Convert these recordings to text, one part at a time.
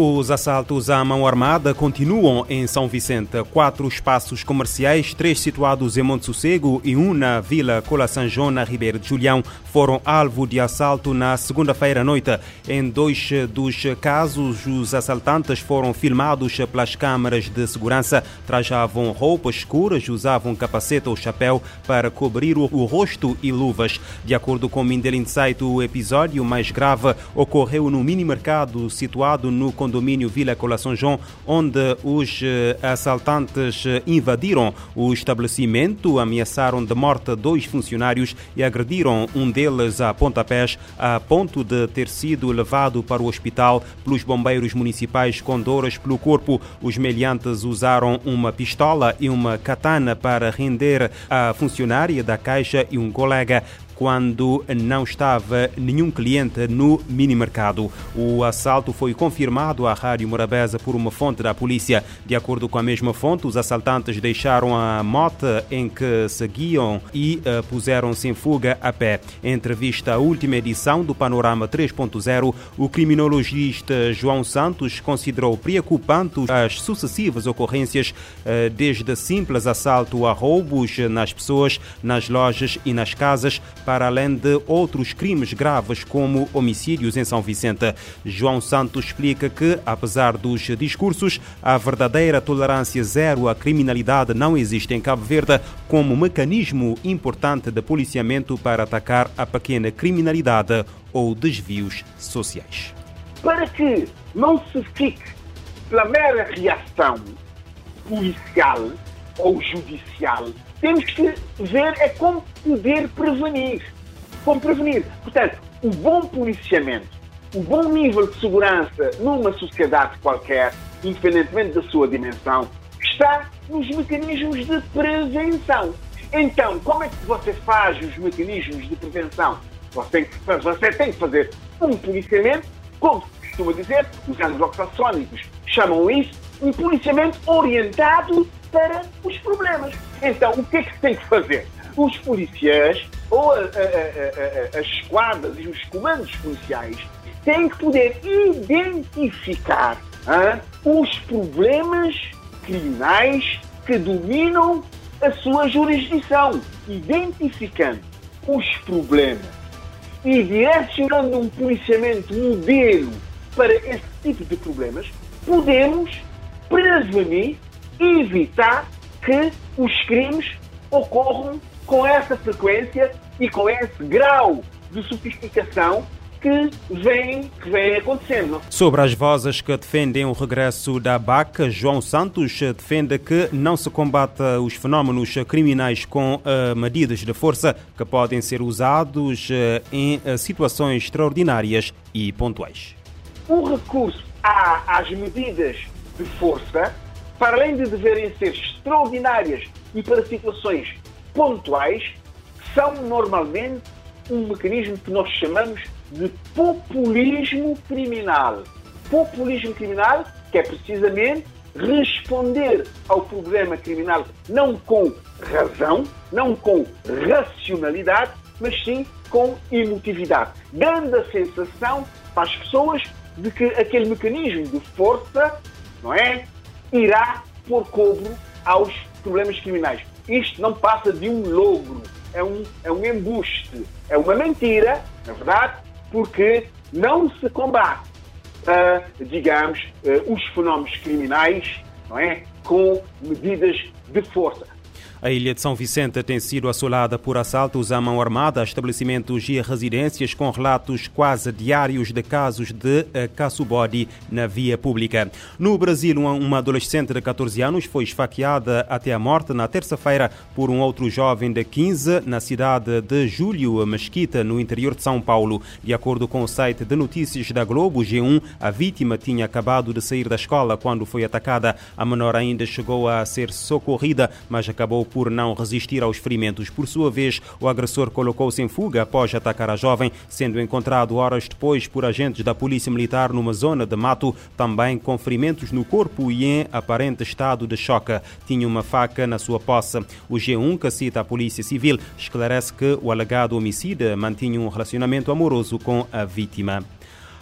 Os assaltos à mão armada continuam em São Vicente. Quatro espaços comerciais, três situados em Monte Sossego e um na Vila Cola João, na Ribeira de Julião, foram alvo de assalto na segunda-feira à noite. Em dois dos casos, os assaltantes foram filmados pelas câmaras de segurança. Trajavam roupas escuras, usavam capacete ou chapéu para cobrir o rosto e luvas. De acordo com Mindel Insight, o episódio mais grave ocorreu no mini-mercado situado no condomínio Vila Colação João, onde os eh, assaltantes eh, invadiram o estabelecimento, ameaçaram de morte dois funcionários e agrediram um deles a pontapés, a ponto de ter sido levado para o hospital pelos bombeiros municipais com dores pelo corpo. Os meliantes usaram uma pistola e uma katana para render a funcionária da caixa e um colega quando não estava nenhum cliente no mini-mercado. O assalto foi confirmado à Rádio Morabeza por uma fonte da polícia. De acordo com a mesma fonte, os assaltantes deixaram a moto em que seguiam e uh, puseram-se em fuga a pé. Em entrevista à última edição do Panorama 3.0, o criminologista João Santos considerou preocupante as sucessivas ocorrências, uh, desde simples assalto a roubos nas pessoas, nas lojas e nas casas, para além de outros crimes graves como homicídios em São Vicente. João Santos explica que, apesar dos discursos, a verdadeira tolerância zero à criminalidade não existe em Cabo Verde como mecanismo importante de policiamento para atacar a pequena criminalidade ou desvios sociais. Para que não se fique pela mera reação policial ou judicial temos que ver é como poder prevenir. Como prevenir. Portanto, o bom policiamento, o bom nível de segurança numa sociedade qualquer, independentemente da sua dimensão, está nos mecanismos de prevenção. Então, como é que você faz os mecanismos de prevenção? Você tem que, você tem que fazer um policiamento, como se costuma dizer, os anglo-saxónicos chamam isso um policiamento orientado para os problemas. Então, o que é que se tem que fazer? Os policiais, ou a, a, a, as esquadras e os comandos policiais, têm que poder identificar os problemas criminais que dominam a sua jurisdição, identificando os problemas e direcionando um policiamento modelo para esse tipo de problemas, podemos prevenir evitar que os crimes ocorram com essa frequência e com esse grau de sofisticação que vem, que vem acontecendo. Sobre as vozes que defendem o regresso da BAC, João Santos defende que não se combate os fenómenos criminais com uh, medidas de força que podem ser usados uh, em uh, situações extraordinárias e pontuais. O recurso às medidas de força para além de deverem ser extraordinárias e para situações pontuais, são normalmente um mecanismo que nós chamamos de populismo criminal. Populismo criminal, que é precisamente responder ao problema criminal não com razão, não com racionalidade, mas sim com emotividade, dando a sensação as pessoas de que aquele mecanismo de força, não é? Irá pôr cobro aos problemas criminais. Isto não passa de um logro, é um, é um embuste, é uma mentira, na verdade, porque não se combate, uh, digamos, uh, os fenómenos criminais não é? com medidas de força. A ilha de São Vicente tem sido assolada por assaltos à mão armada a estabelecimentos e residências com relatos quase diários de casos de caçubode na via pública. No Brasil, uma adolescente de 14 anos foi esfaqueada até a morte na terça-feira por um outro jovem de 15 na cidade de Júlio Mesquita, no interior de São Paulo. De acordo com o site de notícias da Globo, G1, a vítima tinha acabado de sair da escola quando foi atacada. A menor ainda chegou a ser socorrida, mas acabou por não resistir aos ferimentos. Por sua vez, o agressor colocou-se em fuga após atacar a jovem, sendo encontrado horas depois por agentes da Polícia Militar numa zona de mato, também com ferimentos no corpo e em aparente estado de choque. Tinha uma faca na sua posse. O G1, que cita a Polícia Civil, esclarece que o alegado homicida mantinha um relacionamento amoroso com a vítima.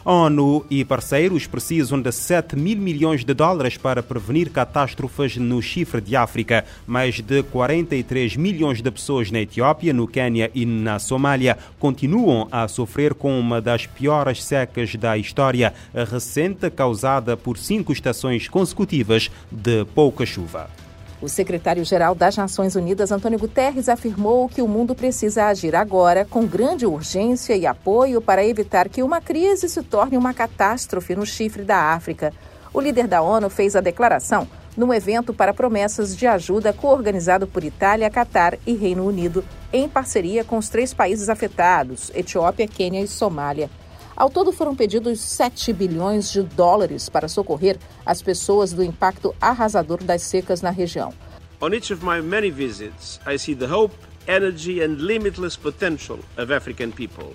A ONU e parceiros precisam de 7 mil milhões de dólares para prevenir catástrofes no chifre de África. Mais de 43 milhões de pessoas na Etiópia, no Quênia e na Somália continuam a sofrer com uma das piores secas da história recente, causada por cinco estações consecutivas de pouca chuva. O secretário-geral das Nações Unidas, Antônio Guterres, afirmou que o mundo precisa agir agora com grande urgência e apoio para evitar que uma crise se torne uma catástrofe no chifre da África. O líder da ONU fez a declaração num evento para promessas de ajuda coorganizado por Itália, Catar e Reino Unido, em parceria com os três países afetados: Etiópia, Quênia e Somália. Ao todo foram pedidos 7 bilhões de dólares para socorrer as pessoas do impacto arrasador das secas na região. On each of my many visits, I see the hope, energy and limitless potential of African people.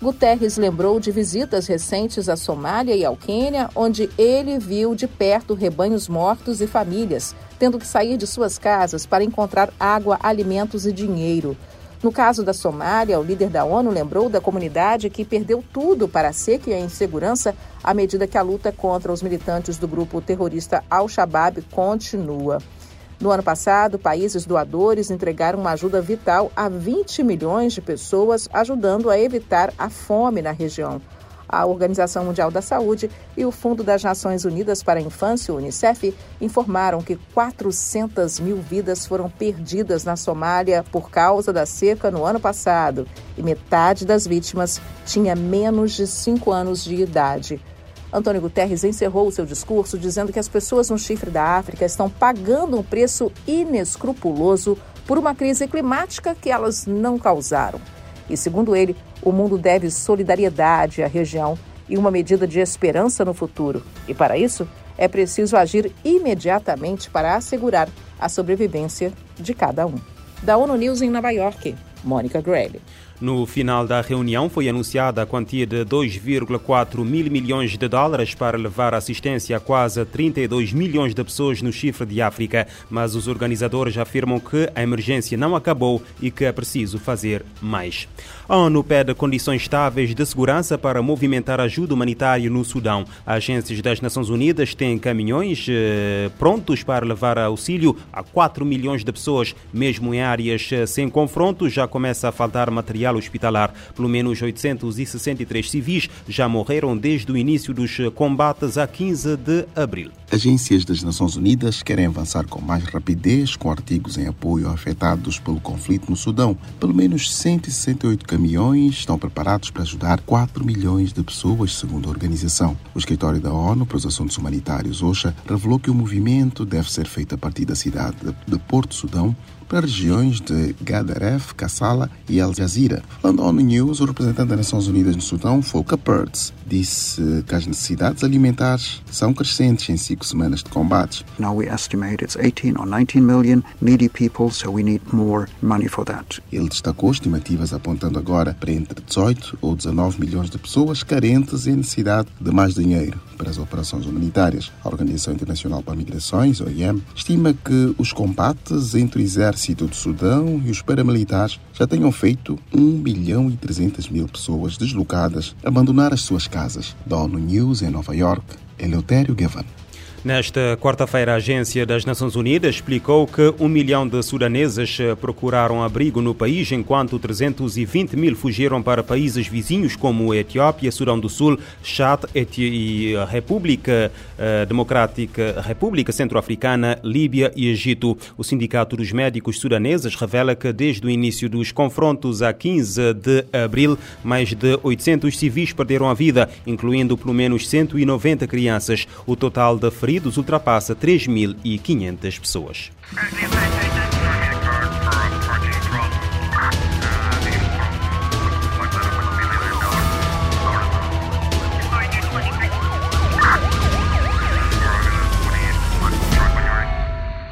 Guterres lembrou de visitas recentes à Somália e ao Quênia, onde ele viu de perto rebanhos mortos e famílias, tendo que sair de suas casas para encontrar água, alimentos e dinheiro. No caso da Somália, o líder da ONU lembrou da comunidade que perdeu tudo para a seca e a insegurança à medida que a luta contra os militantes do grupo terrorista Al-Shabaab continua. No ano passado, países doadores entregaram uma ajuda vital a 20 milhões de pessoas, ajudando a evitar a fome na região a Organização Mundial da Saúde e o Fundo das Nações Unidas para a Infância, o Unicef, informaram que 400 mil vidas foram perdidas na Somália por causa da seca no ano passado e metade das vítimas tinha menos de 5 anos de idade. Antônio Guterres encerrou o seu discurso dizendo que as pessoas no chifre da África estão pagando um preço inescrupuloso por uma crise climática que elas não causaram. E, segundo ele, o mundo deve solidariedade à região e uma medida de esperança no futuro. E, para isso, é preciso agir imediatamente para assegurar a sobrevivência de cada um. Da ONU News em Nova York, Mônica Grelli. No final da reunião foi anunciada a quantia de 2,4 mil milhões de dólares para levar assistência a quase 32 milhões de pessoas no chifre de África, mas os organizadores afirmam que a emergência não acabou e que é preciso fazer mais. A ONU pede condições estáveis de segurança para movimentar ajuda humanitária no Sudão. Agências das Nações Unidas têm caminhões eh, prontos para levar auxílio a 4 milhões de pessoas, mesmo em áreas eh, sem confronto, já começa a faltar material hospitalar. Pelo menos 863 civis já morreram desde o início dos combates a 15 de abril. Agências das Nações Unidas querem avançar com mais rapidez com artigos em apoio afetados pelo conflito no Sudão. Pelo menos 168 caminhões estão preparados para ajudar 4 milhões de pessoas, segundo a organização. O escritório da ONU para os Assuntos Humanitários, OSHA, revelou que o movimento deve ser feito a partir da cidade de Porto Sudão para regiões de Gadaref, Kassala e Al Jazeera. Falando à ONU News, o representante das Nações Unidas no Sudão, Volker Pertz, disse que as necessidades alimentares são crescentes em cinco semanas de combates. Now we estimate it's 18 or 19 million needy people, so we need more money for that. Ele destacou estimativas apontando agora para entre 18 ou 19 milhões de pessoas carentes e em necessidade de mais dinheiro para as operações humanitárias. A Organização Internacional para Migrações, OIM, estima que os combates entre o exército do Sudão e os paramilitares já tenham feito 1 milhão e 300 mil pessoas deslocadas abandonar as suas casas. Da ONU News em Nova York, Eleutério Gavan. Nesta quarta-feira, a Agência das Nações Unidas explicou que um milhão de sudaneses procuraram abrigo no país, enquanto 320 mil fugiram para países vizinhos como Etiópia, Sudão do Sul, Chad e República eh, Democrática, República Centro-Africana, Líbia e Egito. O Sindicato dos Médicos Sudaneses revela que desde o início dos confrontos a 15 de abril, mais de 800 civis perderam a vida, incluindo pelo menos 190 crianças. O total de feridos feridos ultrapassa 3.500 pessoas.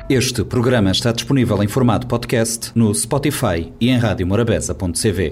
Este programa está disponível em formato podcast no Spotify e em radiomorabeza.cv.